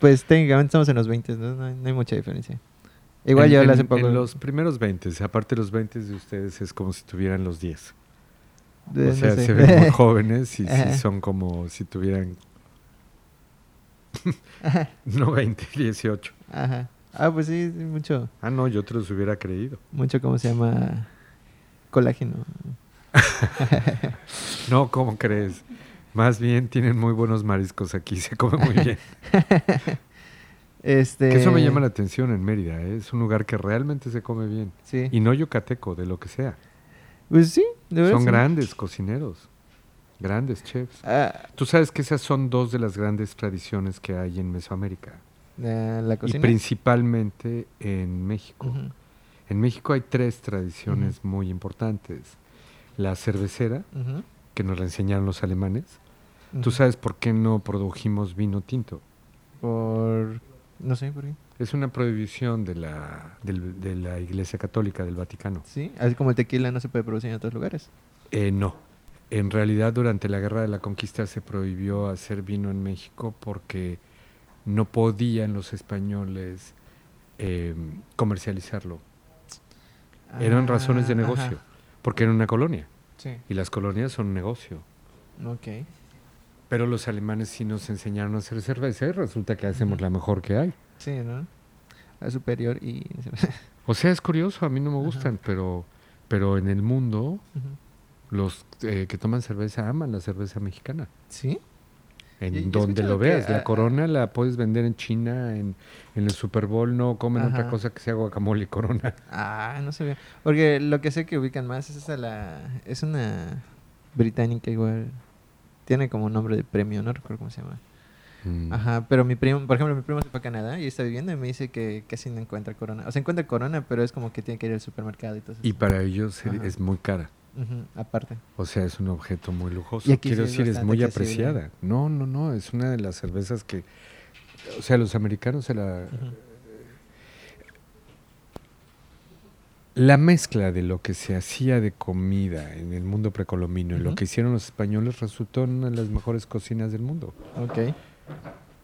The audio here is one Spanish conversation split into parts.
Pues técnicamente estamos en los 20, ¿no? No hay, no hay mucha diferencia. Igual En- yo en, hace poco... en los primeros 20, aparte los 20 de ustedes es como si tuvieran los 10. de- O sea, no sé. se ven muy jóvenes y sí son como si tuvieran no 20, 18. ajá. Ah, pues sí, sí, mucho, Ah, no, yo te los hubiera creído. mucho, ¿cómo se llama? Colágeno. No, ¿cómo crees? Más bien tienen muy buenos mariscos aquí, se come muy bien. Este... Que eso me llama la atención en Mérida, ¿eh? es un lugar que realmente se come bien. Sí. Y no yucateco, de lo que sea. Pues sí, de verdad. Son grandes cocineros, grandes chefs. Ah, Tú sabes que esas son dos de las grandes tradiciones que hay en Mesoamérica. la, la Y principalmente en México. En México hay tres tradiciones muy importantes. La cervecera, que nos la enseñaron los alemanes. ¿Tú sabes por qué no produjimos vino tinto? Por... No sé por qué. Es una prohibición de la, del- de la Iglesia Católica del Vaticano. Sí, así como el tequila no se puede producir en otros lugares. Eh, no. En realidad, durante la Guerra de la Conquista se prohibió hacer vino en México porque no podían los españoles eh, comercializarlo. Eran Ah, razones de negocio, ajá. porque era una colonia Sí. y las colonias son un negocio. Ok. Pero los alemanes sí nos enseñaron a hacer cerveza y resulta que hacemos la mejor que hay. Sí, ¿no? La superior y... O sea, es curioso, a mí no me Ajá. gustan, pero, pero en el mundo los eh, que toman cerveza aman la cerveza mexicana. ¿Sí? En Y- donde lo que, veas. ah, la ah, corona la puedes vender en China, en, en el Super Bowl no comen otra cosa que sea guacamole y corona. Ah, no sabía. Porque lo que sé que ubican más es esa la... Es una británica igual. Tiene como un nombre de premio, no recuerdo cómo se llama. Mm. Ajá, pero mi primo, por ejemplo, mi primo se fue a Canadá y está viviendo y me dice que casi no encuentra corona. O sea, encuentra corona, pero es como que tiene que ir al supermercado y todo eso. Y para ellos Ajá. es muy cara. Aparte. O sea, es un objeto muy lujoso. Y Quiero sí es decir, es muy apreciada. No, no, no. Es una de las cervezas que. O sea, los americanos se la. La mezcla de lo que se hacía de comida en el mundo precolombino y lo que hicieron los españoles resultó en una de las mejores cocinas del mundo. Ok.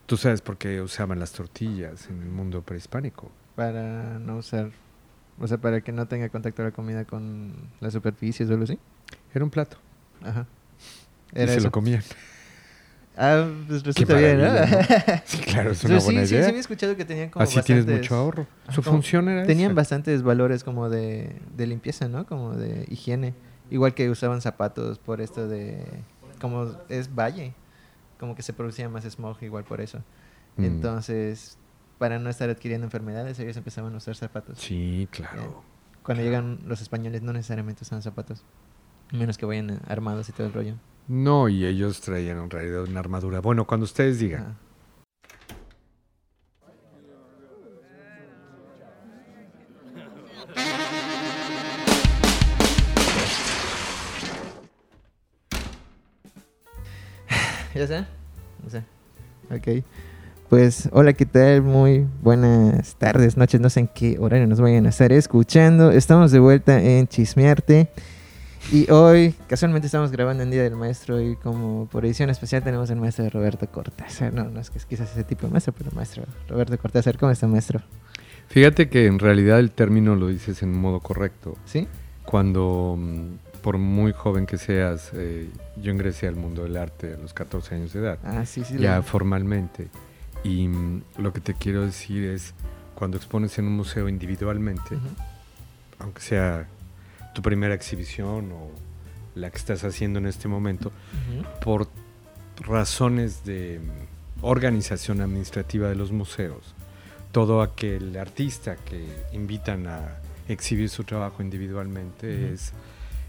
Tú sabes por qué usaban las tortillas en el mundo prehispánico. Para no usar... O sea, para que no tenga contacto la comida con las superficies o algo así. Era un plato. Ajá. y se eso. lo comían. Ah, pues resulta bien, ¿no? Sí, claro, es una Sí, buena sí, sí, idea. sí, había escuchado que tenían como Así tienes bastantes- mucho ahorro. Su como- función era Tenían esa. bastantes valores como de, de limpieza, ¿no? Como de higiene. Igual que usaban zapatos por esto de... Como es valle. Como que se producía más smog igual por eso. Mm. Entonces, para no estar adquiriendo enfermedades, ellos empezaban a usar zapatos. Sí, claro. Cuando llegan los españoles no necesariamente usan zapatos. Menos que vayan armados y todo el rollo. No, y ellos traían en realidad una armadura. Bueno, cuando ustedes digan. Ajá. ¿Ya está? O sea, ok. Pues, hola, ¿qué tal? Muy buenas tardes, noches, no sé en qué horario nos vayan a estar escuchando. Estamos de vuelta en Chismearte. Y hoy, casualmente estamos grabando en Día del Maestro y como por edición especial tenemos al maestro Roberto Cortázar. No, no es que es quizás ese tipo de maestro, pero maestro Roberto Cortázar. ¿Cómo está, maestro? Fíjate que en realidad el término lo dices en modo correcto. ¿Sí? Cuando, mm, por muy joven que seas, eh, yo ingresé al mundo del arte a los 14 años de edad, Ah, sí, sí. ya lo- formalmente. Y mm, lo que te quiero decir es, cuando expones en un museo individualmente, Ujú. aunque sea tu primera exhibición o la que estás haciendo en este momento, por razones de organización administrativa de los museos, todo aquel artista que invitan a exhibir su trabajo individualmente es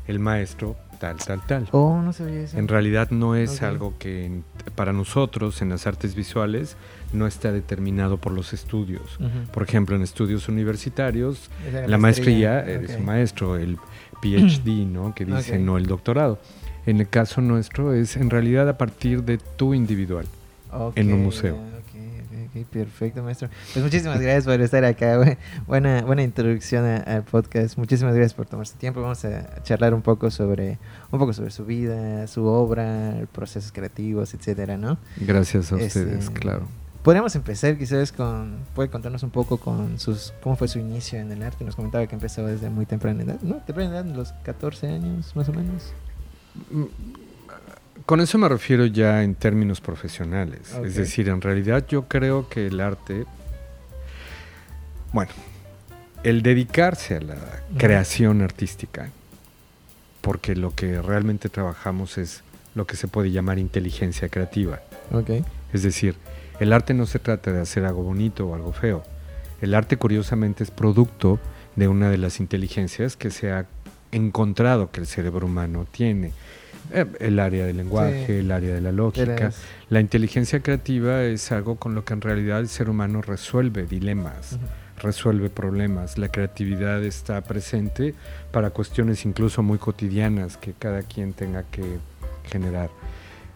el maestro tal, tal, tal. Oh, no sabía eso. En realidad no es algo que para nosotros en las artes visuales no está determinado por los estudios. Por ejemplo, en estudios universitarios, la maestría, eres un maestro, el PhD, ¿no? Que dice no el doctorado. En el caso nuestro es en realidad a partir de tu individual. en un museo. Ok, perfecto, maestro. Pues muchísimas gracias por estar acá. bu- Buena, buena introducción al podcast. Muchísimas gracias por tomarse tiempo. Vamos a charlar un poco sobre, un poco sobre su vida, su obra, procesos creativos, etcétera, ¿no? Gracias a Este, ustedes, claro. podríamos empezar quizás con, puede contarnos un poco con sus, cómo fue su inicio en el arte. Nos comentaba que empezó desde muy temprana edad, ¿no? Temprana edad, los 14 años más o menos. Mm, con eso me refiero ya en términos profesionales. Es decir, en realidad yo creo que el arte, bueno, el dedicarse a la creación artística, porque lo que realmente trabajamos es lo que se puede llamar inteligencia creativa. Okay. Es decir, el arte no se trata de hacer algo bonito o algo feo. El arte curiosamente es producto de una de las inteligencias que se ha encontrado que el cerebro humano tiene. Eh, el área del lenguaje, el área de la lógica. La inteligencia creativa es algo con lo que en realidad el ser humano resuelve dilemas, resuelve problemas. La creatividad está presente para cuestiones incluso muy cotidianas que cada quien tenga que generar.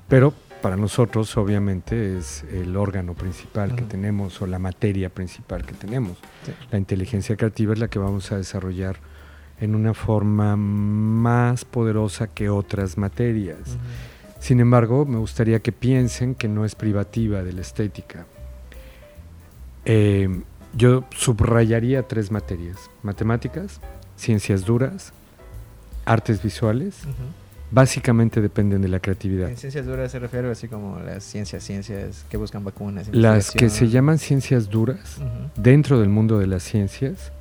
Pero para nosotros obviamente es el órgano principal que tenemos o la materia principal que tenemos. La inteligencia creativa es la que vamos a desarrollar en una forma más poderosa que otras materias. Sin embargo, me gustaría que piensen que no es privativa de la estética. Eh, yo subrayaría tres materias, matemáticas, ciencias duras, artes visuales, básicamente dependen de la creatividad. En ciencias duras se refiere así como las ciencias, ciencias que buscan vacunas. Las que se llaman ciencias duras, dentro del mundo de las ciencias,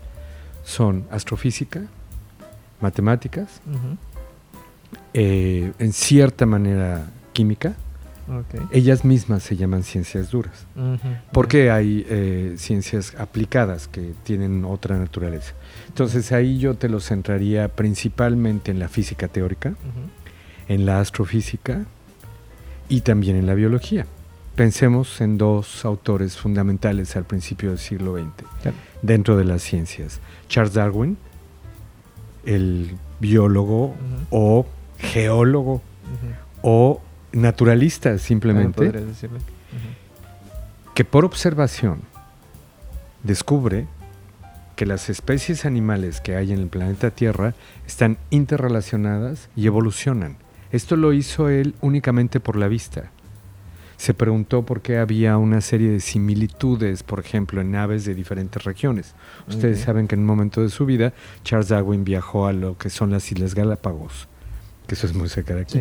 son astrofísica, matemáticas, eh, en cierta manera química. Ellas mismas se llaman ciencias duras, porque hay eh, ciencias aplicadas que tienen otra naturaleza. Entonces ahí yo te lo centraría principalmente en la física teórica, en la astrofísica y también en la biología. Pensemos en dos autores fundamentales al principio del siglo XX dentro de las ciencias. Charles Darwin, el biólogo o geólogo o naturalista simplemente, que por observación descubre que las especies animales que hay en el planeta Tierra están interrelacionadas y evolucionan. Esto lo hizo él únicamente por la vista. Se preguntó por qué había una serie de similitudes, por ejemplo, en aves de diferentes regiones. Ustedes saben que en un momento de su vida, Charles Darwin viajó a lo que son las Islas Galápagos, que eso es muy cerca de aquí.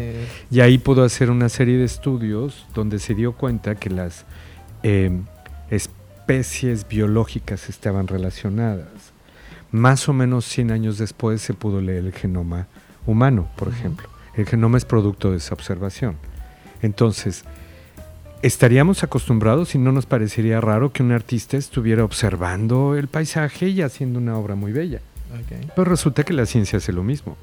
Y ahí pudo hacer una serie de estudios donde se dio cuenta que las em, especies biológicas estaban relacionadas. Más o menos 100 años después se pudo leer el genoma humano, por ejemplo. El genoma es producto de esa observación. Entonces, estaríamos acostumbrados y no nos parecería raro que un artista estuviera observando el paisaje y haciendo una obra muy bella. Pero resulta que la ciencia hace lo mismo.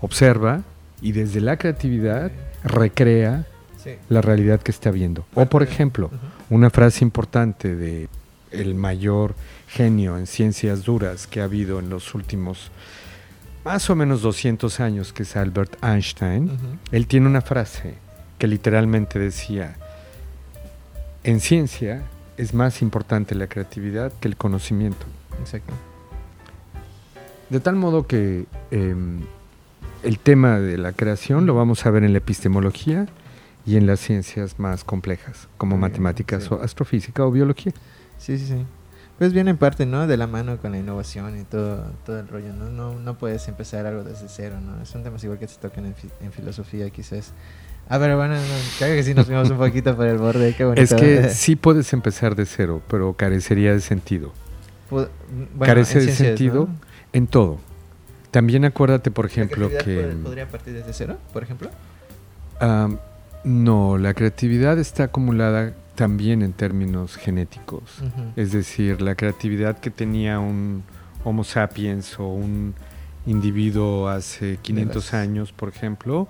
Observa y desde la creatividad recrea la realidad que está viendo. O por ejemplo, una frase importante de el mayor genio en ciencias duras que ha habido en los últimos más o menos 200 años, que es Albert Einstein, él tiene una frase que literalmente decía, en ciencia es más importante la creatividad que el conocimiento. Exacto. De tal modo que em, el tema de la creación lo vamos a ver en la epistemología y en las ciencias más complejas, como matemáticas o astrofísica o biología. Sí, sí, sí. Pues viene en parte, ¿no? De la mano con la innovación y todo, todo el rollo, ¿no? ¿no? No puedes empezar algo desde cero, ¿no? Es un tema igual que se tocan en, en filosofía, quizás. Ah, pero bueno, creo que sí nos fuimos un poquito por el borde. Qué bonito. Es que sí puedes empezar de cero, pero carecería de sentido. Carece de sentido en todo. También acuérdate, por ejemplo, que... ¿Podría partir desde cero, por ejemplo? no, la creatividad está acumulada también en términos genéticos. Es decir, la creatividad que tenía un Homo sapiens o un individuo hace 500 años, por ejemplo,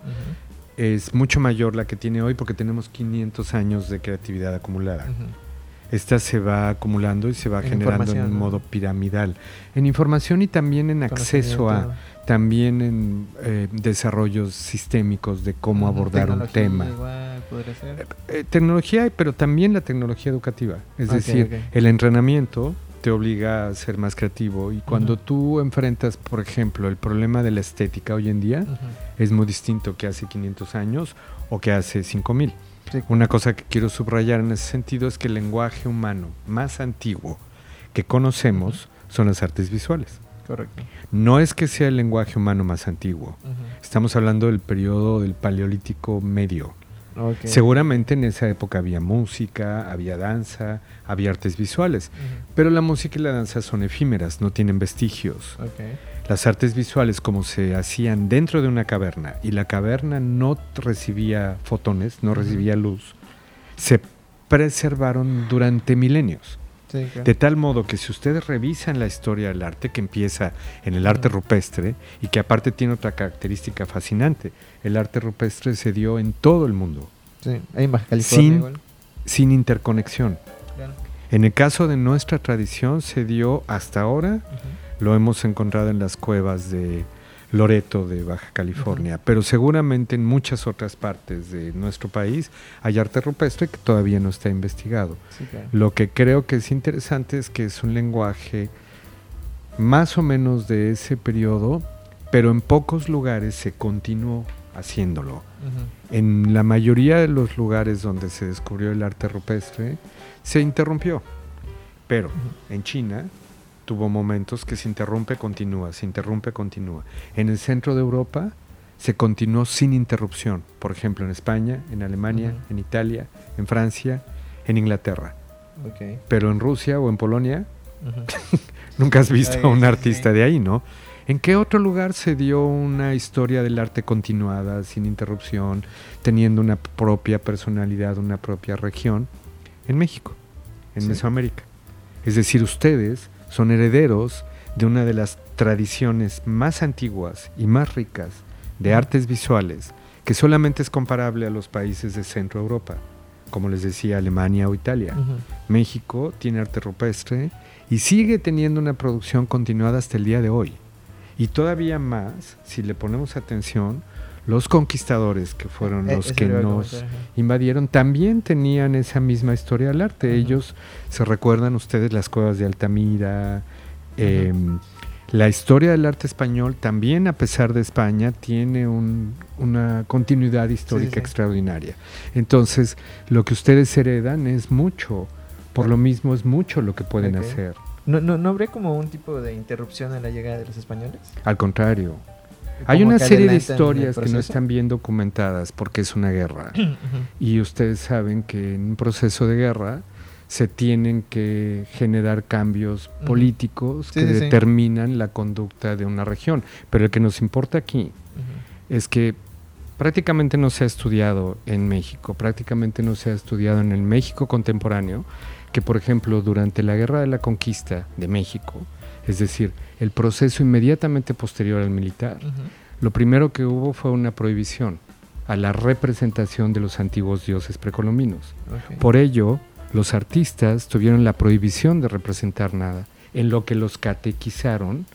es mucho mayor la que tiene hoy porque tenemos 500 años de creatividad acumulada. Esta se va acumulando y se va generando en un modo piramidal. En información y también en acceso a, también en eh, desarrollos sistémicos de cómo abordar un tema. Eh, eh, tecnología, pero también la tecnología educativa. Es decir, el entrenamiento te obliga a ser más creativo. Y cuando tú enfrentas, por ejemplo, el problema de la estética hoy en día, es muy distinto que hace 500 años o que hace 5000. Sí. Una cosa que quiero subrayar en ese sentido es que el lenguaje humano más antiguo que conocemos son las artes visuales. Correcto. No es que sea el lenguaje humano más antiguo. Estamos hablando del periodo del Paleolítico Medio. Seguramente en esa época había música, había danza, había artes visuales, pero la música y la danza son efímeras, no tienen vestigios. Ok. Las artes visuales como se hacían dentro de una caverna y la caverna no recibía fotones, no recibía luz, se preservaron durante milenios. Sí, claro. De tal modo que si ustedes revisan la historia del arte, que empieza en el arte rupestre y que aparte tiene otra característica fascinante, el arte rupestre se dio en todo el mundo, Sí. Ahí en Baja California Sin- igual. sin interconexión. Claro. En el caso de nuestra tradición se dio hasta ahora, lo hemos encontrado en las cuevas de Loreto de Baja California, pero seguramente en muchas otras partes de nuestro país hay arte rupestre que todavía no está investigado. Sí, claro. Lo que creo que es interesante es que es un lenguaje más o menos de ese periodo, pero en pocos lugares se continuó haciéndolo. En la mayoría de los lugares donde se descubrió el arte rupestre, se interrumpió. Pero en China tuvo momentos que se interrumpe, continúa, se interrumpe, continúa. En el centro de Europa se continuó sin interrupción. Por ejemplo, en España, en Alemania, Ujú. en Italia, en Francia, en Inglaterra. Ok. Pero en Rusia o en Polonia, Ujú. nunca has visto a un artista de ahí, ¿no? ¿En qué otro lugar se dio una historia del arte continuada, sin interrupción, teniendo una propia personalidad, una propia región? En México, en Sí. Mesoamérica. Es decir, ustedes son herederos de una de las tradiciones más antiguas y más ricas de artes visuales, que solamente es comparable a los países de Centro Europa, como les decía, Alemania o Italia. México tiene arte rupestre y sigue teniendo una producción continuada hasta el día de hoy. Y todavía más, si le ponemos atención, los conquistadores que fueron Eh, los que a nos comentar, invadieron también tenían esa misma historia del arte. Ellos, se recuerdan ustedes las cuevas de Altamira, em, la historia del arte español también, a pesar de España, tiene un- una continuidad histórica sí. extraordinaria. Entonces, lo que ustedes heredan es mucho. Por lo mismo es mucho lo que pueden hacer. ¿No, no, ¿No habría como un tipo de interrupción en la llegada de los españoles? Al contrario, hay una serie de historias que no están bien documentadas porque es una guerra. Y ustedes saben que en un proceso de guerra se tienen que generar cambios políticos Sí, que sí, sí. determinan la conducta de una región. Pero el que nos importa aquí es que prácticamente no se ha estudiado en México, prácticamente no se ha estudiado en el México contemporáneo, que por ejemplo durante la Guerra de la Conquista de México, es decir, el proceso inmediatamente posterior al militar, lo primero que hubo fue una prohibición a la representación de los antiguos dioses precolombinos. Por ello, los artistas tuvieron la prohibición de representar nada, en lo que los catequizaron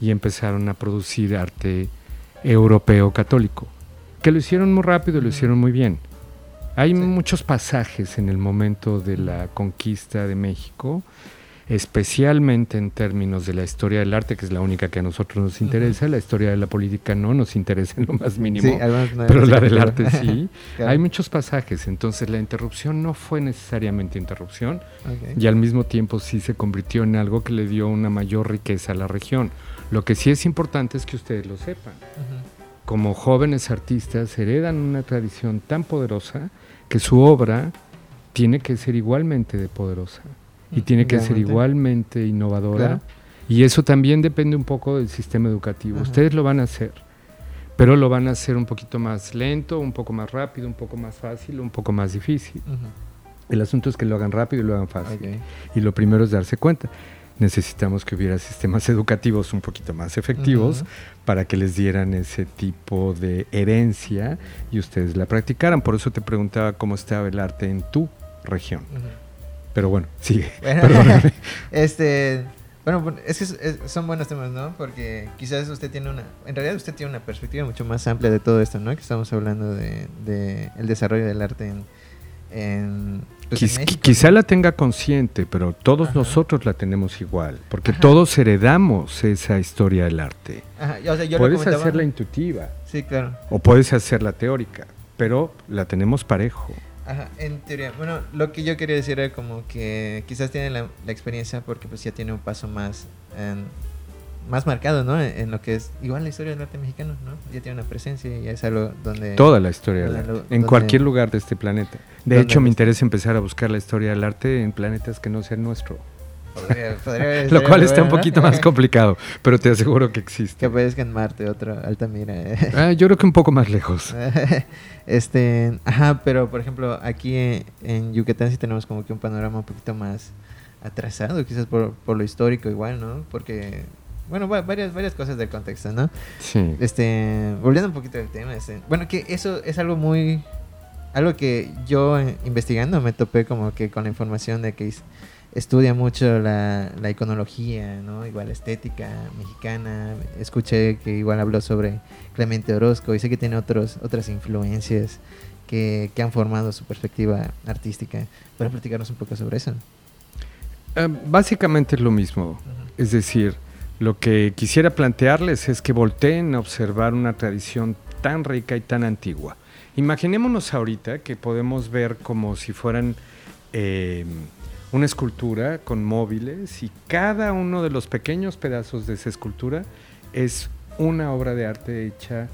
y empezaron a producir arte europeo católico, que lo hicieron muy rápido y lo hicieron muy bien. Hay Sí. muchos pasajes en el momento de la conquista de México, especialmente en términos de la historia del arte, que es la única que a nosotros nos interesa, la historia de la política no nos interesa en lo más mínimo, Sí, algunos no- pero la del arte sí. Claro. Hay muchos pasajes, entonces la interrupción no fue necesariamente interrupción, y al mismo tiempo sí se convirtió en algo que le dio una mayor riqueza a la región. Lo que sí es importante es que ustedes lo sepan. Como jóvenes artistas heredan una tradición tan poderosa que su obra tiene que ser igualmente de poderosa y tiene que ser igualmente innovadora. Claro. Y eso también depende un poco del sistema educativo. Ajá. Ustedes lo van a hacer, pero lo van a hacer un poquito más lento, un poco más rápido, un poco más fácil, un poco más difícil. El asunto es que lo hagan rápido y lo hagan fácil. Y lo primero es darse cuenta. Necesitamos que hubiera sistemas educativos un poquito más efectivos para que les dieran ese tipo de herencia y ustedes la practicaran. Por eso te preguntaba cómo estaba el arte en tu región. Pero bueno, sigue. Bueno, este, bueno, bueno, es que son buenos temas, ¿no? Porque quizás usted tiene una, en realidad usted tiene una perspectiva mucho más amplia de todo esto, ¿no? Que estamos hablando de, de el desarrollo del arte en, en, pues, en quizá la tenga consciente, pero todos Ajá. nosotros la tenemos igual, porque Ajá. todos heredamos esa historia del arte. Ajá, o sea, yo Puedes hacerla intuitiva Sí, claro. o puedes hacerla teórica, pero la tenemos parejo. Ajá, en teoría. Bueno, lo que yo quería decir era como que quizás tiene la, la experiencia porque pues ya tiene un paso más en- más marcado, ¿no? En, en lo que es igual la historia del arte mexicano, ¿no? Ya tiene una presencia y ya es algo donde Toda la historia del arte, lo- en donde- cualquier lugar de este planeta. De hecho, me interesa empezar a buscar la historia del arte en planetas que no sean nuestro. Podría- podría- Lo cual está un poquito más complicado, pero te aseguro que Que existe. aparezca en Marte, otro Altamira. Ah, yo creo que un poco más lejos. este, ajá, pero por ejemplo, aquí en, en Yucatán sí tenemos como que un panorama un poquito más atrasado, quizás por, por lo histórico igual, ¿no? Porque, bueno, va- varias, varias cosas del contexto, ¿no? Sí. Este, volviendo un poquito del tema, este, bueno, que eso es algo muy, algo que yo eh, investigando me topé como que con la información de que estudia mucho la, la iconología, ¿no? Igual estética mexicana, escuché que igual habló sobre Clemente Orozco y sé que tiene otros, otras influencias que, que han formado su perspectiva artística. ¿Puedes platicarnos un poco sobre eso? Ah, básicamente es lo mismo. Es decir, lo que quisiera plantearles es que volteen a observar una tradición tan rica y tan antigua. Imaginémonos ahorita que podemos ver como si fueran eh, una escultura con móviles y cada uno de los pequeños pedazos de esa escultura es una obra de arte hecha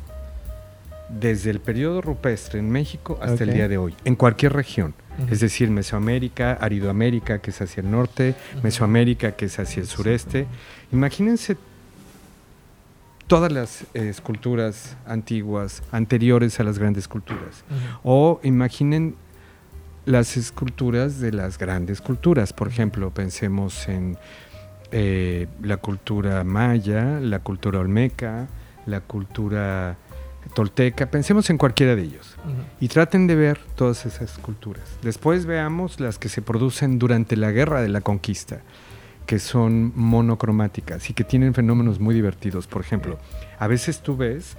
desde el periodo rupestre en México hasta el día de hoy, en cualquier región. Es decir, Mesoamérica, Aridoamérica, que es hacia el norte. Mesoamérica, que es hacia el sureste. Imagínense todas las eh, esculturas antiguas, anteriores a las grandes culturas. O imaginen las esculturas de las grandes culturas. Por ejemplo, pensemos en eh, la cultura maya, la cultura olmeca, la cultura tolteca. Pensemos en cualquiera de ellos. Y traten de ver todas esas culturas. Después veamos las que se producen durante la guerra de la conquista, que son monocromáticas y que tienen fenómenos muy divertidos. Por ejemplo, a veces tú ves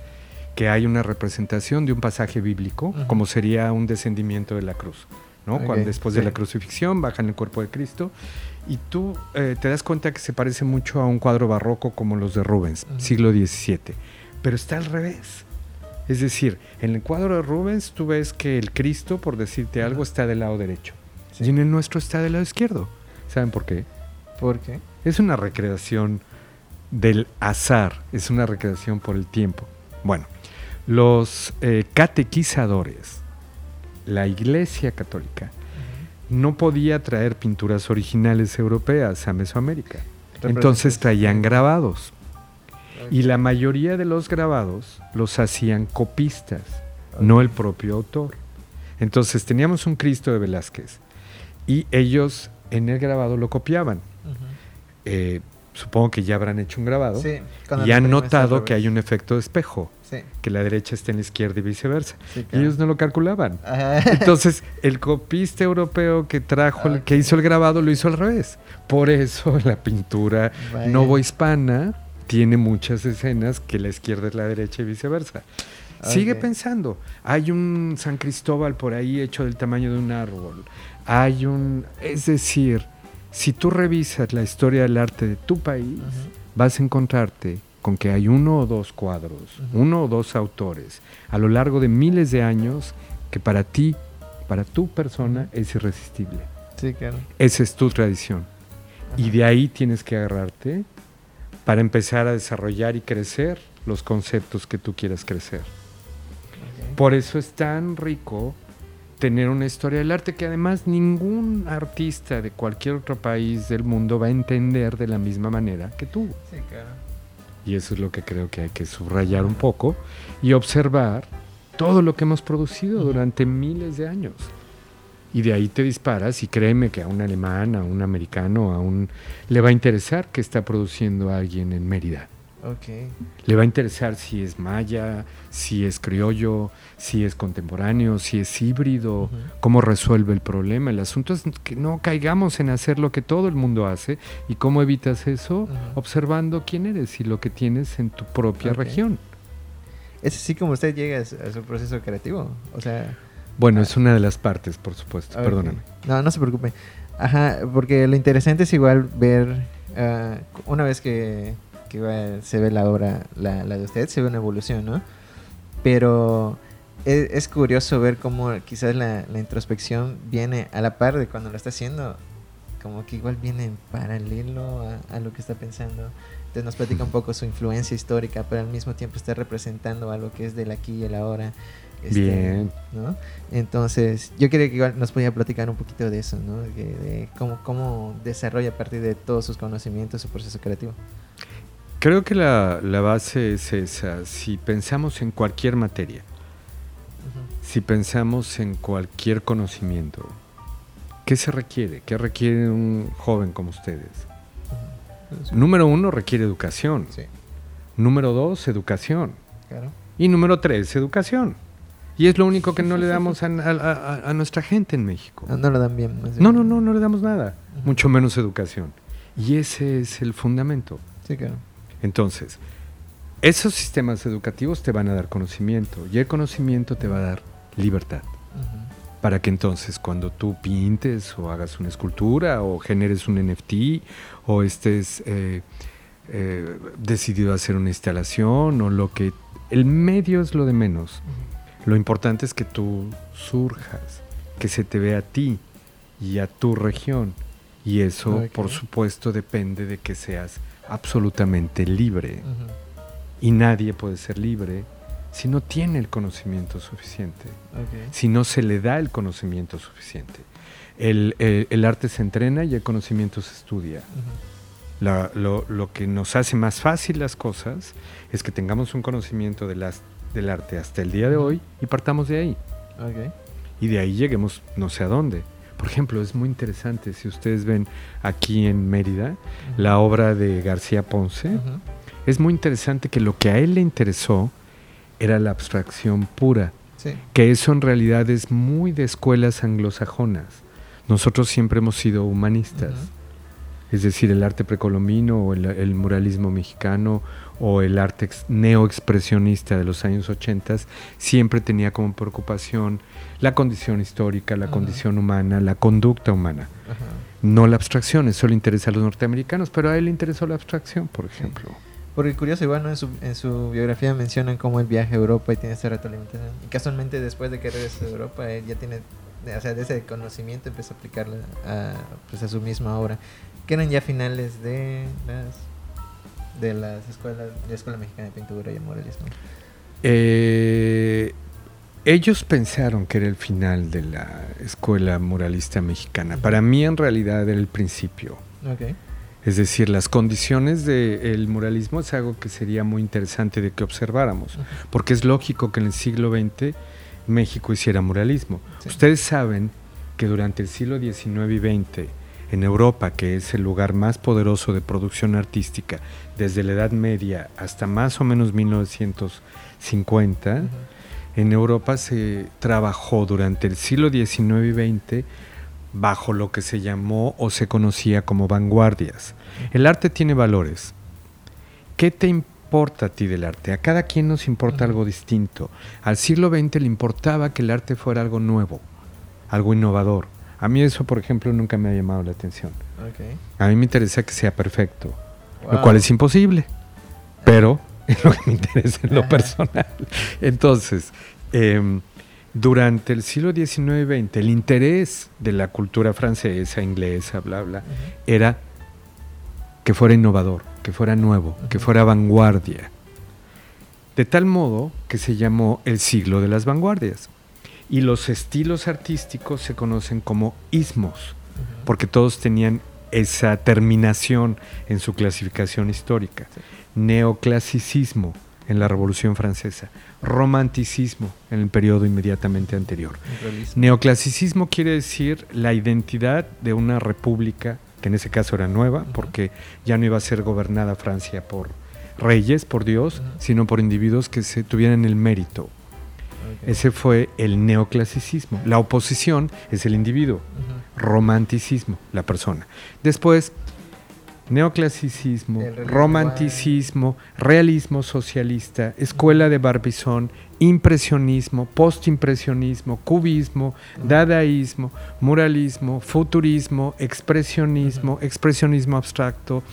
que hay una representación de un pasaje bíblico, como sería un descendimiento de la cruz. Cuando después de la crucifixión bajan el cuerpo de Cristo y tú eh, te das cuenta que se parece mucho a un cuadro barroco como los de Rubens, siglo XVII, pero está al revés. Es decir, en el cuadro de Rubens tú ves que el Cristo, por decirte algo, está del lado derecho. Sí. Y en el nuestro está del lado izquierdo. ¿Saben por qué? ¿Por qué? Es una recreación del azar, es una recreación por el tiempo. Bueno, los eh, catequizadores, la Iglesia Católica, no podía traer pinturas originales europeas a Mesoamérica. Entonces traían grabados. Y la mayoría de los grabados los hacían copistas, no el propio autor. Entonces teníamos un Cristo de Velázquez y ellos en el grabado lo copiaban. Eh, supongo que ya habrán hecho un grabado Sí, y han notado que hay un efecto de espejo, Sí, que la derecha está en la izquierda y viceversa. sí, Y claro. ellos no lo calculaban. Ajá. Entonces, el copista europeo que trajo, el que hizo el grabado, lo hizo al revés. Por eso la pintura Vaya. novohispana tiene muchas escenas que la izquierda es la derecha y viceversa. Sigue pensando, hay un San Cristóbal por ahí hecho del tamaño de un árbol. Hay un, es decir, si tú revisas la historia del arte de tu país, vas a encontrarte con que hay uno o dos cuadros, uno o dos autores a lo largo de miles de años que para ti, para tu persona es irresistible. Sí, claro. Esa es tu tradición. Y de ahí tienes que agarrarte para empezar a desarrollar y crecer los conceptos que tú quieras crecer. Por eso es tan rico tener una historia del arte que además ningún artista de cualquier otro país del mundo va a entender de la misma manera que tú. Sí, claro. Y eso es lo que creo que hay que subrayar un poco y observar todo lo que hemos producido durante miles de años. Y de ahí te disparas y créeme que a un alemán, a un americano, a un le va a interesar que está produciendo alguien en Mérida. Ok. Le va a interesar si es maya, si es criollo, si es contemporáneo, si es híbrido, cómo resuelve el problema. El asunto es que no caigamos en hacer lo que todo el mundo hace y cómo evitas eso observando quién eres y lo que tienes en tu propia región. Es así como usted llega a su, proceso creativo. O sea. Bueno, es una de las partes, por supuesto. Perdóname. No, no se preocupe. Ajá, porque lo interesante es igual ver. ah, una vez que, que va- se ve la obra, la, la de usted, se ve una evolución, ¿no? Pero es, es curioso ver cómo quizás la, la introspección viene a la par de cuando lo está haciendo, como que igual viene en paralelo a, a lo que está pensando. Entonces nos platica un poco su influencia histórica, pero al mismo tiempo está representando algo que es del aquí y el ahora. este, Bien. ¿no? Entonces, yo quería que igual nos podía platicar un poquito de eso, ¿no? De, de cómo, cómo desarrolla a partir de todos sus conocimientos su proceso creativo. Creo que la, la base es esa. Si pensamos en cualquier materia, si pensamos en cualquier conocimiento, ¿qué se requiere? ¿Qué requiere un joven como ustedes? Número uno, requiere educación. Sí, Número dos, educación. claro. Y número tres, educación. Y es lo único que no le damos a, a- a- a nuestra gente en México. Ah, No, lo dan bien. No, no, no, no le damos nada. Mucho menos educación. Y ese es el fundamento. Sí, claro. Entonces, esos sistemas educativos te van a dar conocimiento y el conocimiento te va a dar libertad. Para que entonces cuando tú pintes o hagas una escultura o generes un NFT o estés eh, eh, decidido a hacer una instalación o lo que... El medio es lo de menos. Lo importante es que tú surjas, que se te vea a ti y a tu región. Y eso, por supuesto, depende de que seas absolutamente libre. Ujú. Y nadie puede ser libre si no tiene el conocimiento suficiente, si no se le da el conocimiento suficiente. El, el- el arte se entrena y el conocimiento se estudia. La- lo, lo que nos hace más fácil las cosas es que tengamos un conocimiento de las- del arte hasta el día de hoy y partamos de ahí. Ok. Y de ahí lleguemos no sé a dónde. Por ejemplo, es muy interesante, si ustedes ven aquí en Mérida la obra de García Ponce, es muy interesante que lo que a él le interesó era la abstracción pura, Sí. que eso en realidad es muy de escuelas anglosajonas. Nosotros siempre hemos sido humanistas, es decir, el arte precolombino o el, el muralismo mexicano o el arte ex- neoexpresionista de los años 80 siempre tenía como preocupación la condición histórica, la condición humana, la conducta humana. No la abstracción, eso le interesa a los norteamericanos, pero a él le interesó la abstracción, por ejemplo. Porque curioso, igual ¿no? en, su, en su biografía mencionan cómo él viaja a Europa y tiene esa retroalimentación. Y casualmente después de que regresa de Europa, él ya tiene, o sea, de ese conocimiento empieza a aplicarlo a, pues, a su misma obra. Que eran ya finales de las de las escuelas, de la Escuela Mexicana de Pintura y el Muralismo. Eh, ellos pensaron que era el final de la escuela muralista mexicana. Para mí en realidad era el principio. Ok. Es decir, las condiciones del muralismo es algo que sería muy interesante de que observáramos, Ujú. porque es lógico que en el siglo XX México hiciera muralismo. Sí. Ustedes saben que durante el siglo XIX y XX, en Europa, que es el lugar más poderoso de producción artística, desde la Edad Media hasta más o menos 1950, Ujú. en Europa se trabajó durante el siglo XIX y XX bajo lo que se llamó o se conocía como vanguardias. El arte tiene valores. ¿Qué te importa a ti del arte? A cada quien nos importa algo distinto. Al siglo XX le importaba que el arte fuera algo nuevo, algo innovador. A mí eso, por ejemplo, nunca me ha llamado la atención. A mí me interesa que sea perfecto, lo cual es imposible, pero es lo que me interesa en lo personal. Entonces, em, durante el siglo XIX y XX, el interés de la cultura francesa, inglesa, bla, bla, era que fuera innovador, que fuera nuevo, que fuera vanguardia. De tal modo que se llamó el siglo de las vanguardias. Y los estilos artísticos se conocen como ismos porque todos tenían esa terminación en su clasificación histórica. Sí. Neoclasicismo en la Revolución Francesa, romanticismo en el periodo inmediatamente anterior. Neoclasicismo quiere decir la identidad de una república, que en ese caso era nueva, porque ya no iba a ser gobernada Francia por reyes, por Dios, sino por individuos que se tuvieran el mérito. Ese fue el neoclasicismo. La oposición es el individuo romanticismo, la persona. Después, neoclasicismo, romanticismo, realismo socialista, escuela de Barbizón, impresionismo, postimpresionismo, cubismo, dadaísmo, muralismo, futurismo, expresionismo, expresionismo abstracto,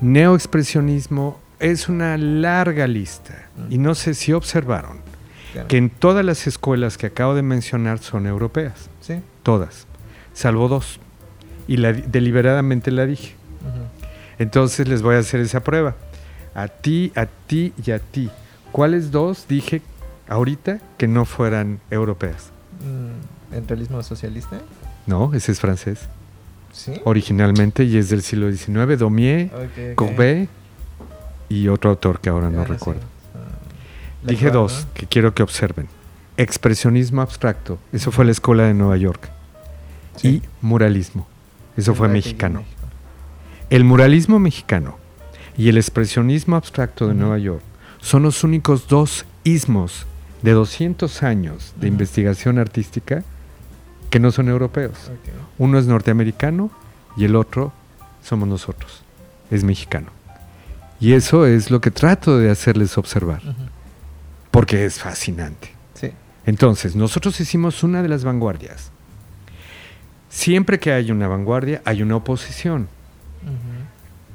neoexpresionismo. Es una larga lista. Y no sé si observaron Claro. que en todas las escuelas que acabo de mencionar son europeas, Sí. todas, salvo dos. Y la, deliberadamente la dije. Entonces les voy a hacer esa prueba. A ti, a ti y a ti. ¿Cuáles dos dije ahorita que no fueran europeas? Mm, ¿El realismo socialista? No, ese es francés. Sí. Originalmente y es del siglo XIX, Daumier, Ok, ok. Courbet y otro autor que ahora no recuerdo. Dije dos que quiero que observen. Expresionismo abstracto, eso fue la escuela de Nueva York. Sí. Y muralismo, eso fue mexicano. El muralismo mexicano y el expresionismo abstracto de. Nueva York son los únicos dos ismos de 200 años de investigación artística que no son europeos. Uno es norteamericano y el otro somos nosotros, es mexicano. Y eso es lo que trato de hacerles observar. Porque es fascinante. Sí. Entonces, nosotros hicimos una de las vanguardias. Siempre que hay una vanguardia, hay una oposición.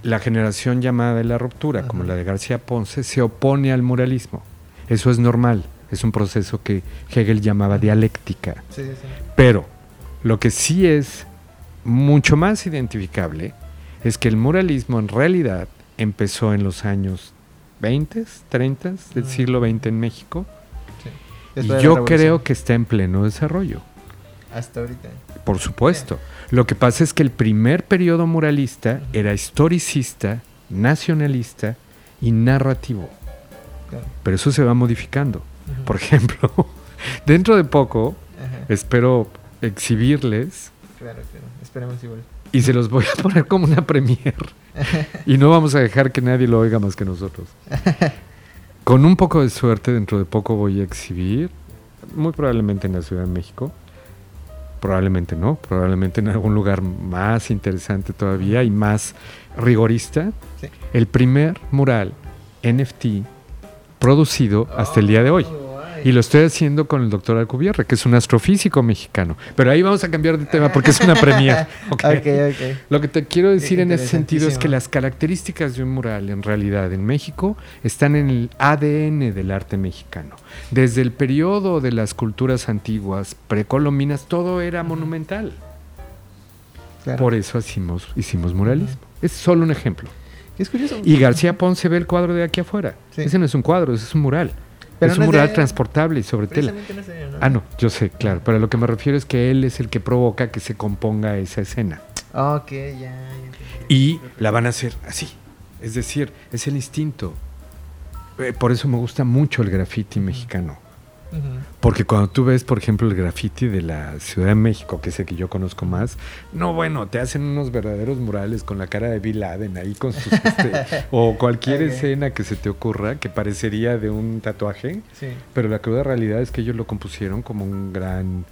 La generación llamada de la ruptura, como la de García Ponce, se opone al muralismo. Eso es normal, es un proceso que Hegel llamaba dialéctica. Sí, sí, sí. Pero lo que sí es mucho más identificable es que el muralismo en realidad empezó en los años 20, 30 del Mm. siglo XX en México sí. y yo creo que está en pleno desarrollo. Hasta ahorita. Por supuesto. Lo que pasa es que el primer periodo muralista era historicista, nacionalista y narrativo. Claro. Pero eso se va modificando. Por ejemplo, dentro de poco espero exhibirles Claro, claro. Esperemos igual. y se los voy a poner como una premier. Y no vamos a dejar que nadie lo oiga más que nosotros. Con un poco de suerte, dentro de poco voy a exhibir, muy probablemente en la Ciudad de México. Probablemente no, probablemente en algún lugar más interesante todavía y más rigorista. Sí. El primer mural NFT producido hasta el día de hoy. Y lo estoy haciendo con el doctor Alcubierre, que es un astrofísico mexicano. Pero ahí vamos a cambiar de tema porque es una premier. ¿ok? Ok, ok. Lo que te quiero decir en ese sentido es que las características de un mural en realidad en México están en el ADN del arte mexicano. Desde el periodo de las culturas antiguas, precolombinas, todo era monumental. Claro. Por eso hicimos, hicimos muralismo. Es solo un ejemplo. Es curioso. Y García Ponce ve el cuadro de aquí afuera. Sí. Ese no es un cuadro, ese es un mural. Pero es no un es mural de- transportable y sobre tela. Ah, no, yo sé, claro. Pero lo que me refiero es que él es el que provoca que se componga esa escena. Ok, ya, ya. Y la van a hacer así. Es decir, es el instinto. Eh, por eso me gusta mucho el graffiti mexicano. Porque cuando tú ves, por ejemplo, el graffiti de la Ciudad de México, que es el que yo conozco más, no, bueno, te hacen unos verdaderos murales con la cara de Bill Laden ahí con sus... este, o cualquier escena que se te ocurra que parecería de un tatuaje, Sí. pero la cruda realidad es que ellos lo compusieron como un gran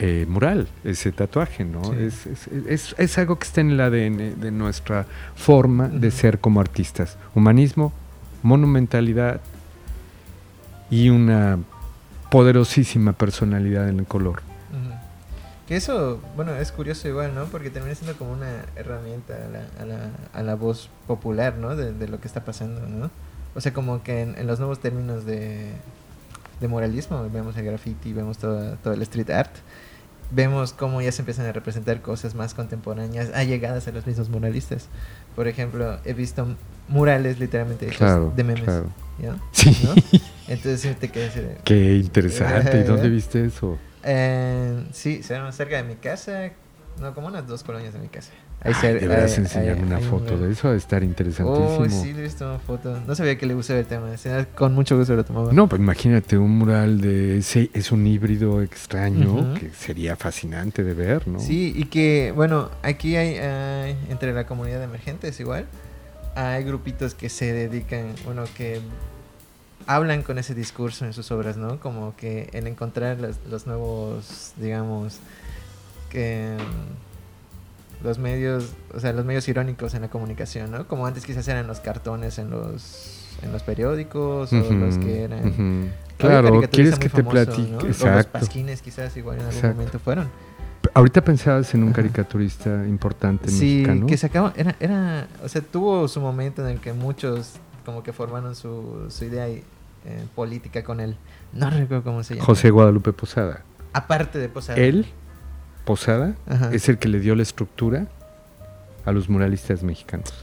eh, mural, ese tatuaje, ¿no? Sí. Es, es- es- es algo que está en el ADN de nuestra forma de ser como artistas. Humanismo, monumentalidad y una poderosísima personalidad en el color. Que eso, bueno, es curioso igual, ¿no? Porque termina siendo como una herramienta a la, a la, a la voz popular, ¿no? De, de lo que está pasando, ¿no? O sea, como que en, en los nuevos términos de, de moralismo, vemos el graffiti, vemos todo, todo el street art, vemos cómo ya se empiezan a representar cosas más contemporáneas, allegadas a los mismos muralistas. Por ejemplo, he visto murales literalmente hechos Claro, de memes, claro. ¿ya? Sí, ¿No? Entonces te quedas qué interesante. ¿Y dónde viste eso? Eh, sí, cerca de mi casa, no, como unas dos colonias de mi casa. Ahí Ay, deberás enseñarme una un foto de eso, de estar interesantísimo. Oh, sí, le he visto una foto. No sabía que le gustaba el tema. Con mucho gusto lo tomaba. No, pues imagínate un mural de ese, es un híbrido extraño que sería fascinante de ver, ¿no? Sí, y que, bueno, aquí hay, entre la comunidad de emergentes igual, hay grupitos que se dedican, bueno, que hablan con ese discurso en sus obras, ¿no? Como que en encontrar los, los nuevos, digamos, que mm, los medios, o sea, los medios irónicos en la comunicación, ¿no? Como antes quizás eran los cartones en los en los periódicos o Ujú, los que eran ujú. Había Claro, ¿quieres que te famoso, platique? ¿no? O Los Exacto. pasquines quizás igual en algún Exacto. momento fueron. Ahorita pensabas en un caricaturista importante Sí, mexicano. que sacaba, era, era, o sea, tuvo su momento en el que muchos como que formaron su, su idea y- eh, política con él. No recuerdo cómo se llama. José Guadalupe Posada. Aparte de Posada. Él, Posada, Ajá. es el que le dio la estructura a los muralistas mexicanos.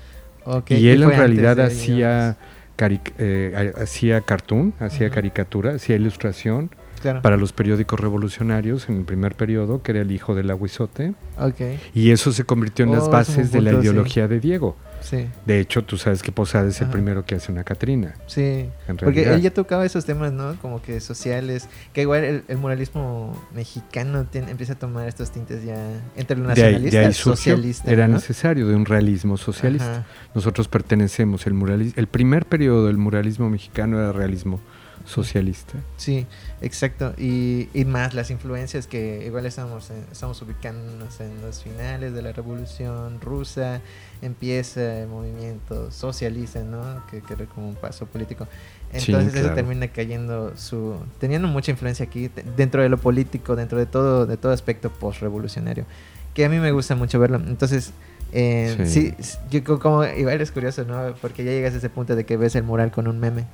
Y él en realidad hacía, eh, ha- hacía cartoon, hacía caricatura, hacía ilustración. Claro. para los periódicos revolucionarios en el primer periodo, que era el hijo del aguizote. Ok, Y eso se convirtió en Oh, las un bases de la sí. ideología de Diego. sí, De hecho, tú sabes que Posada es el primero que hace una Catrina. sí. Porque él ya tocaba esos temas, ¿no? Como que sociales. Que igual el, el muralismo mexicano tiene- empieza a tomar estos tintes ya entre lo nacionalista, surgió, socialista. era ¿no? necesario de un realismo socialista. Ajá. Nosotros pertenecemos, el muralismo, el primer periodo del muralismo mexicano era realismo socialista. Sí, exacto. Y, y más las influencias que igual estamos, en- estamos ubicándonos en los finales de la Revolución Rusa, empieza el movimiento socialista, ¿no? Que, que era como un paso político. Sí, Entonces eso termina cayendo su... teniendo mucha influencia aquí, dentro de lo político, dentro de todo, de todo aspecto post-revolucionario. Que a mí me gusta mucho verlo. Entonces... eh, Sí. yo co- como igual es curioso, ¿no? Porque ya llegas a ese punto de que ves el mural con un meme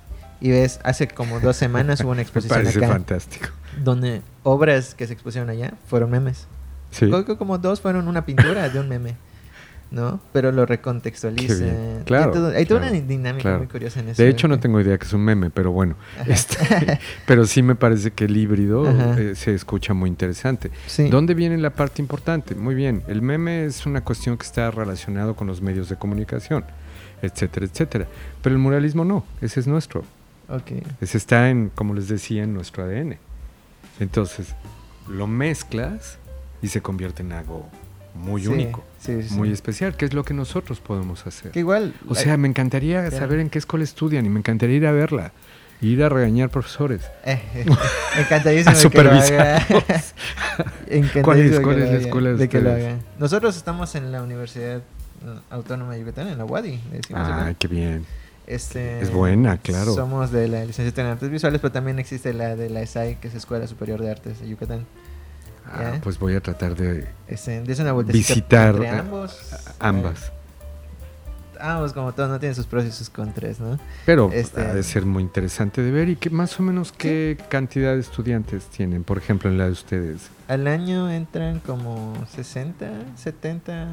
y ves hace como dos semanas hubo una exposición acá fantástico. donde obras que se expusieron allá fueron memes. Sí. Creo que como dos fueron una pintura de un meme, ¿no? Pero lo bien. Claro, todo- hay toda una dinámica claro. muy curiosa en eso. De hecho, no tengo idea que es un meme, pero bueno. Este, pero sí me parece que el híbrido eh, se escucha muy interesante. sí. ¿Dónde viene la parte importante? Muy bien, el meme es una cuestión que está relacionado con los medios de comunicación, etcétera, etcétera. Pero el muralismo no, ese es nuestro. Ok. Ese está en, como les decía, en nuestro ADN. Entonces, lo mezclas y se convierte en algo muy Sí, único, sí, sí, muy especial, que es lo que nosotros podemos hacer. Que igual. O sea, me encantaría Claro. saber en qué escuela estudian y me encantaría ir a verla, ir a regañar profesores. eh, eh, encantadísimo A. Encantadísimo ¿Cuál es- cuál es la escuela de de que lo ustedes? haga. Nosotros estamos en la Universidad eh, Autónoma de Yucatán, en la UADI. Ay, qué bien. Este, Es buena, claro. Somos de la licenciatura en artes visuales, pero también existe la de la ESAI, que es Escuela Superior de Artes de Yucatán. Ah, Ya. pues voy a tratar de Este, es una visitar entre eh, ambos. ambas. Eh, ambos, como todo, no tienen sus pros y sus contras, ¿no? Pero Este- ha de ser muy interesante de ver y que más o menos qué cantidad de estudiantes tienen, por ejemplo, en la de ustedes. Al año entran como 60, 70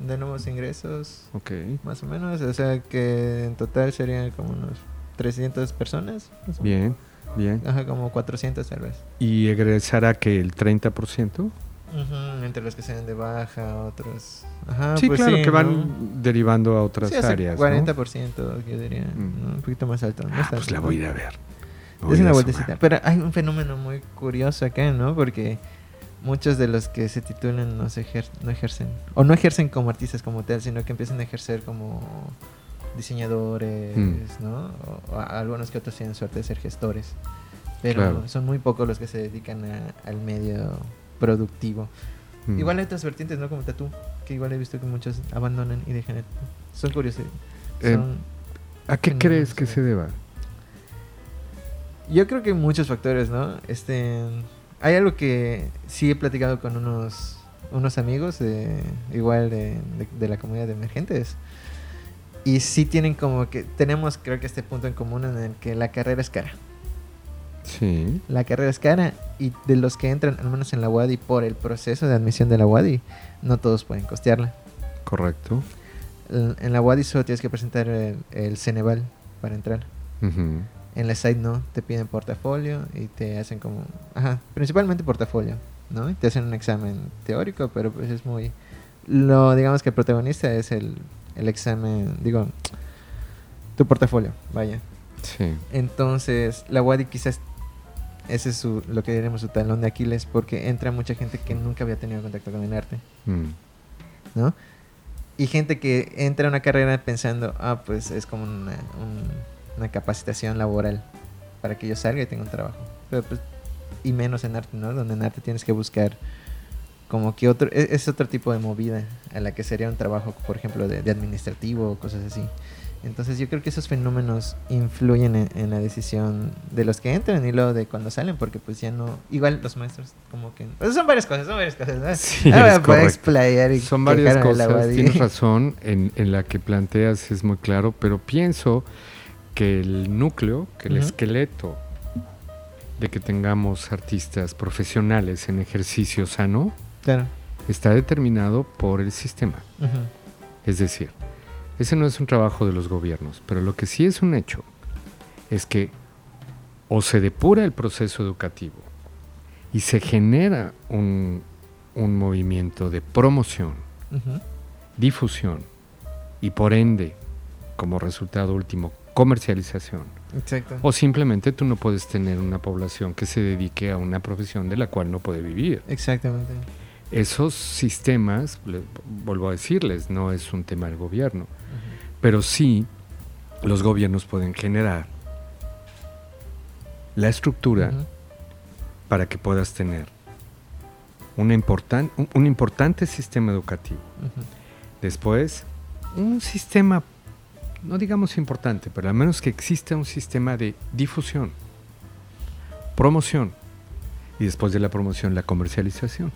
de nuevos ingresos, Ok. más o menos. O sea que en total serían como unos 300 personas. más o menos. Bien, bien. Ajá, como 400 tal vez. ¿Y egresará que el 30%? Ujú, entre los que se dan de baja, otros. Ajá, sí, pues claro, sí, que van ¿no? derivando a otras Sí, áreas. ¿no? 40%, yo diría. Mm. ¿no? Un poquito más alto. No Ah, pues la voy a ¿no? ir a ver. Voy Es a una vueltecita. Pero hay un fenómeno muy curioso acá, ¿no? Porque muchos de los que se titulan no, se ejer- no ejercen. O no ejercen como artistas como tal, sino que empiezan a ejercer como diseñadores, Mm. ¿no? O, algunos que otros tienen suerte de ser gestores. Pero Claro. son muy pocos los que se dedican a- al medio productivo. Mm. Igual hay otras vertientes, ¿no? Como tatú, que igual he visto que muchos abandonan y dejan el Son curiosos. Eh, Son- ¿A qué crees que se deba? Yo creo que muchos factores, ¿no? Este, hay algo que sí he platicado con unos, unos amigos, de, igual de, de- de la comunidad de emergentes. Y sí tienen como que, tenemos creo que este punto en común en el que la carrera es cara. Sí. La carrera es cara y de los que entran, al menos en la UADI, por el proceso de admisión de la UADI, no todos pueden costearla. Correcto. En la UADI solo tienes que presentar el, el Ceneval para entrar. Ujú. En la site no, te piden portafolio y te hacen como, ajá, principalmente portafolio, ¿no? Y te hacen un examen teórico, pero pues es muy, lo, digamos que el protagonista es el, el examen, digo, tu portafolio, vaya. Sí. Entonces, la WADI quizás ese es su, lo que diremos su talón de Aquiles, porque entra mucha gente que nunca había tenido contacto con el arte, Mm. ¿no? Y gente que entra a una carrera pensando, ah, pues es como una, un- una capacitación laboral para que yo salga y tenga un trabajo. Pero pues, y menos en arte, ¿no? Donde en arte tienes que buscar como que otro, es, es otro tipo de movida a la que sería un trabajo, por ejemplo, de, de administrativo o cosas así. Entonces yo creo que esos fenómenos influyen en, en la decisión de los que entran y luego de cuando salen, porque pues ya no, igual los maestros como que... pues son varias cosas, son varias cosas. ¿no? Sí, explayar y Son varias cosas, tienes razón, en, en la que planteas es muy claro, pero pienso que el núcleo, que el esqueleto de que tengamos artistas profesionales en ejercicio sano Claro. está determinado por el sistema. Es decir, ese no es un trabajo de los gobiernos, pero lo que sí es un hecho es que o se depura el proceso educativo y se genera un, un movimiento de promoción, difusión y por ende, como resultado último, comercialización. Exacto. O simplemente tú no puedes tener una población que se dedique a una profesión de la cual no puede vivir. Exactamente. Esos sistemas, vuelvo a decirles, no es un tema del gobierno, pero sí los gobiernos pueden generar la estructura para que puedas tener una importan- un, un importante sistema educativo. Después, un sistema, no digamos importante, pero al menos que exista un sistema de difusión, promoción y después de la promoción la comercialización.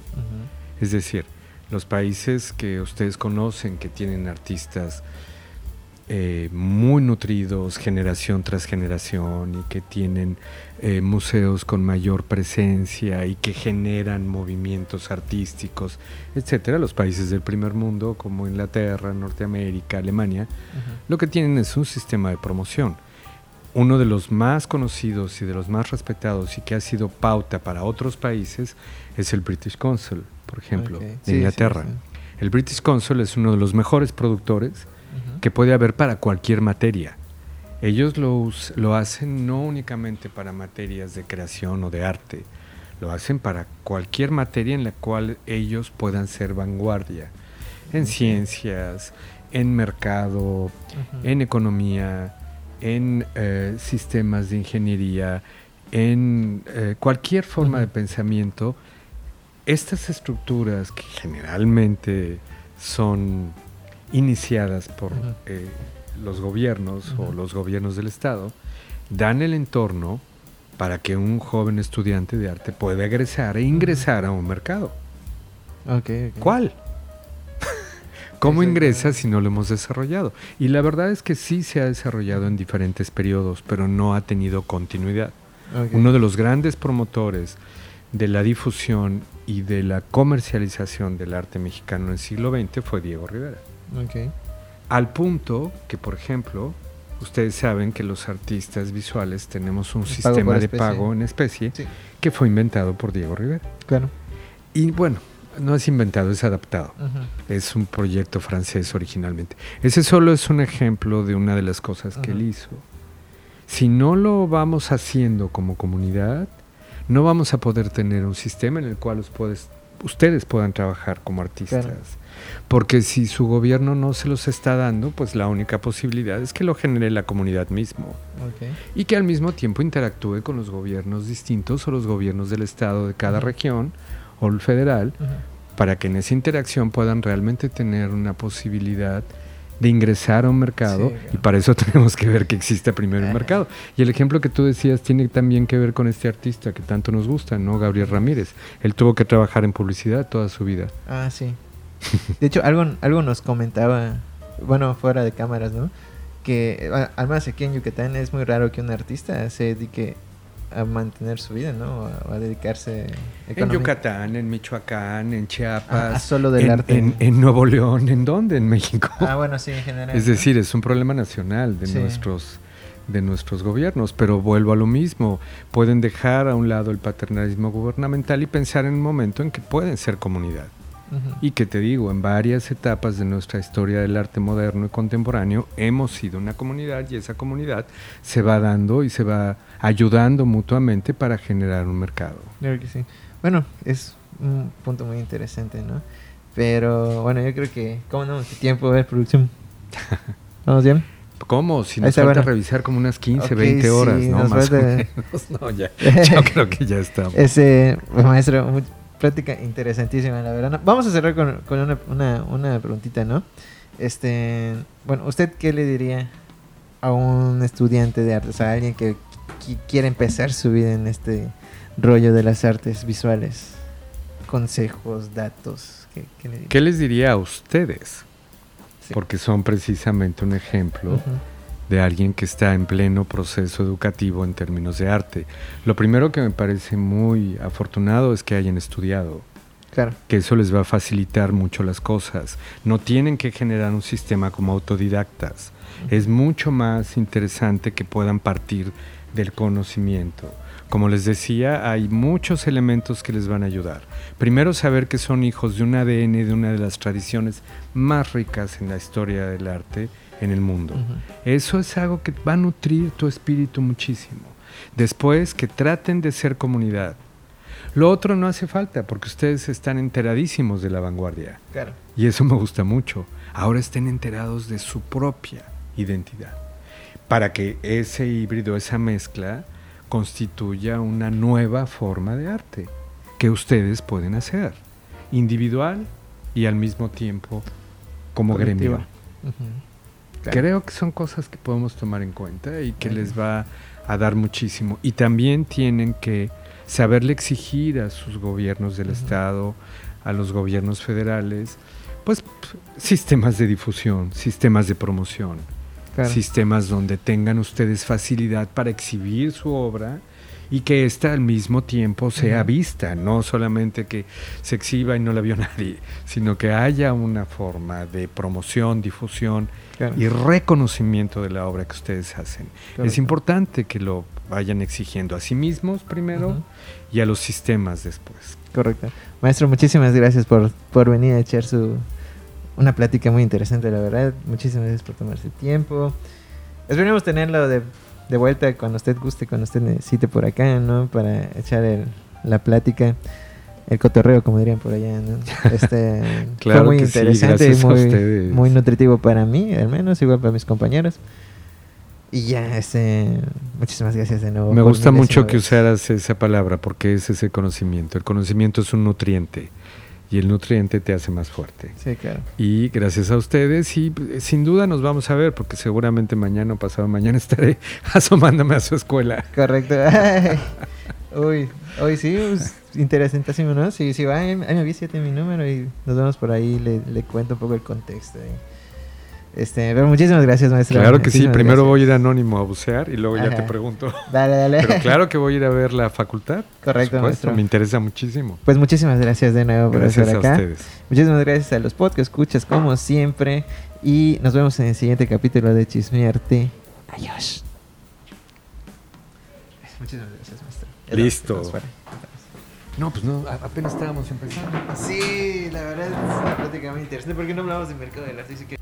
Es decir, los países que ustedes conocen que tienen artistas eh, muy nutridos generación tras generación y que tienen eh, museos con mayor presencia y que generan movimientos artísticos, etcétera, los países del primer mundo como Inglaterra, Norteamérica, Alemania, lo que tienen es un sistema de promoción. Uno de los más conocidos y de los más respetados y que ha sido pauta para otros países es el British Council, por ejemplo, de Sí, Inglaterra. sí. El British Council es uno de los mejores productores. Que puede haber para cualquier materia. Ellos lo, lo hacen no únicamente para materias de creación o de arte, lo hacen para cualquier materia en la cual ellos puedan ser vanguardia, en ciencias, en mercado, en economía, en eh, sistemas de ingeniería, en eh, cualquier forma de pensamiento, estas estructuras que generalmente son iniciadas por eh, los gobiernos o los gobiernos del Estado, dan el entorno para que un joven estudiante de arte pueda egresar e ingresar a un mercado. Ok, ok. ¿Cuál? ¿Cómo ingresa si no lo hemos desarrollado? Y la verdad es que sí se ha desarrollado en diferentes periodos, pero no ha tenido continuidad. Uno de los grandes promotores de la difusión y de la comercialización del arte mexicano en el siglo XX fue Diego Rivera. Ok. Al punto que, por ejemplo, ustedes saben que los artistas visuales tenemos un El sistema de pago en especie Sí, que fue inventado por Diego Rivera. claro. Y bueno, no es inventado, es adaptado. Es un proyecto francés originalmente. Ese solo es un ejemplo de una de las cosas que él hizo. Si no lo vamos haciendo como comunidad, no vamos a poder tener un sistema en el cual puedes- ustedes puedan trabajar como artistas. Claro. Porque si su gobierno no se los está dando, pues la única posibilidad es que lo genere la comunidad mismo y que al mismo tiempo interactúe con los gobiernos distintos o los gobiernos del estado de cada región o el federal para que en esa interacción puedan realmente tener una posibilidad de ingresar a un mercado Sí, claro. y para eso tenemos que ver que exista primero un mercado. Y el ejemplo que tú decías tiene también que ver con este artista que tanto nos gusta, ¿no? Gabriel Ramírez. Él tuvo que trabajar en publicidad toda su vida. Ah, sí. De hecho, algo, algo nos comentaba, bueno, fuera de cámaras, ¿no? Que a- además aquí en Yucatán es muy raro que un artista se dedique a mantener su vida, ¿no? O a, a dedicarse En Yucatán, en Michoacán, en a, a Chiapas, solo del en, arte. en- en Nuevo León, ¿en dónde? En México. Ah, bueno, sí, en general. Es decir, es un problema nacional de Sí. nuestros de nuestros gobiernos, pero vuelvo a lo mismo, pueden dejar a un lado el paternalismo gubernamental y pensar en un momento en que pueden ser comunidad. Ujú. Y que te digo, en varias etapas de nuestra historia del arte moderno y contemporáneo hemos sido una comunidad y esa comunidad se va dando y se va ayudando mutuamente para generar un mercado. Claro que sí. Bueno, es un punto muy interesante, ¿no? Pero bueno, yo creo que, ¿cómo no? ¿Qué tiempo de producción? ¿Vamos bien? ¿Cómo? Si nos falta bueno. revisar como unas 15, Ok, 20 horas, sí, ¿no? Más o falta- menos. No, ya. Yo creo que ya estamos. Ese maestro, muy, práctica interesantísima, la verdad. Vamos a cerrar con, con una, una, una preguntita, ¿no? Este, bueno, ¿usted qué le diría a un estudiante de artes, a alguien que qui- quiere empezar su vida en este rollo de las artes visuales? Consejos, datos, ¿qué, qué le diría? ¿Qué les diría a ustedes? Sí. Porque son precisamente un ejemplo de alguien que está en pleno proceso educativo en términos de arte. Lo primero que me parece muy afortunado es que hayan estudiado. Claro. Que eso les va a facilitar mucho las cosas. No tienen que generar un sistema como autodidactas. Es mucho más interesante que puedan partir del conocimiento. Como les decía, hay muchos elementos que les van a ayudar. Primero, saber que son hijos de un ADN de una de las tradiciones más ricas en la historia del arte en el mundo. Eso es algo que va a nutrir tu espíritu muchísimo. Después, que traten de ser comunidad. Lo otro no hace falta porque ustedes están enteradísimos de la vanguardia. Claro. Y eso me gusta mucho. Ahora estén enterados de su propia identidad. Para que ese híbrido, esa mezcla, constituya una nueva forma de arte que ustedes pueden hacer, individual y al mismo tiempo como gremio. Creo que son cosas que podemos tomar en cuenta y que les va a dar muchísimo. Y también tienen que saberle exigir a sus gobiernos del Estado, a los gobiernos federales, pues sistemas de difusión, sistemas de promoción, sistemas donde tengan ustedes facilidad para exhibir su obra y que ésta al mismo tiempo sea vista, no solamente que se exhiba y no la vio nadie, sino que haya una forma de promoción, difusión y reconocimiento de la obra que ustedes hacen. Es importante que lo vayan exigiendo a sí mismos primero y a los sistemas después. Correcto. Maestro, muchísimas gracias por, por venir a echar su, una plática muy interesante, la verdad. Muchísimas gracias por tomarse tiempo. Esperemos tenerlo de de vuelta cuando usted guste, cuando usted necesite por acá, ¿no? Para echar la plática, el cotorreo, como dirían por allá, ¿no? Este, fue muy interesante y muy, muy nutritivo para mí, al menos, igual para mis compañeros. Y ya, este, muchísimas gracias de nuevo. Me gusta mucho que usaras esa palabra porque es ese conocimiento. El conocimiento es un nutriente y el nutriente te hace más fuerte. Sí, claro. Y gracias a ustedes y eh, sin duda nos vamos a ver porque seguramente mañana o pasado mañana estaré asomándome a su escuela. Correcto. uy, hoy sí, pues, interesantísimo, ¿no? Sí, sí, va, ahí me avísate mi número y nos vemos por ahí, le, le cuento un poco el contexto. Este, pero muchísimas gracias, maestro. Claro que sí, primero voy a ir anónimo a bucear y luego ya te pregunto. Dale, dale. Pero claro que voy a ir a ver la facultad. Correcto, maestro. Me interesa muchísimo. Pues muchísimas gracias de nuevo por estar acá. A ustedes. Muchísimas gracias a los podcasts escuchas como siempre y nos vemos en el siguiente capítulo de Chismearte. Adiós. Muchísimas gracias, maestro. Listo. No, pues no, apenas estábamos empezando. Sí, la verdad es muy interesante porque no hablamos de mercado del arte. Que...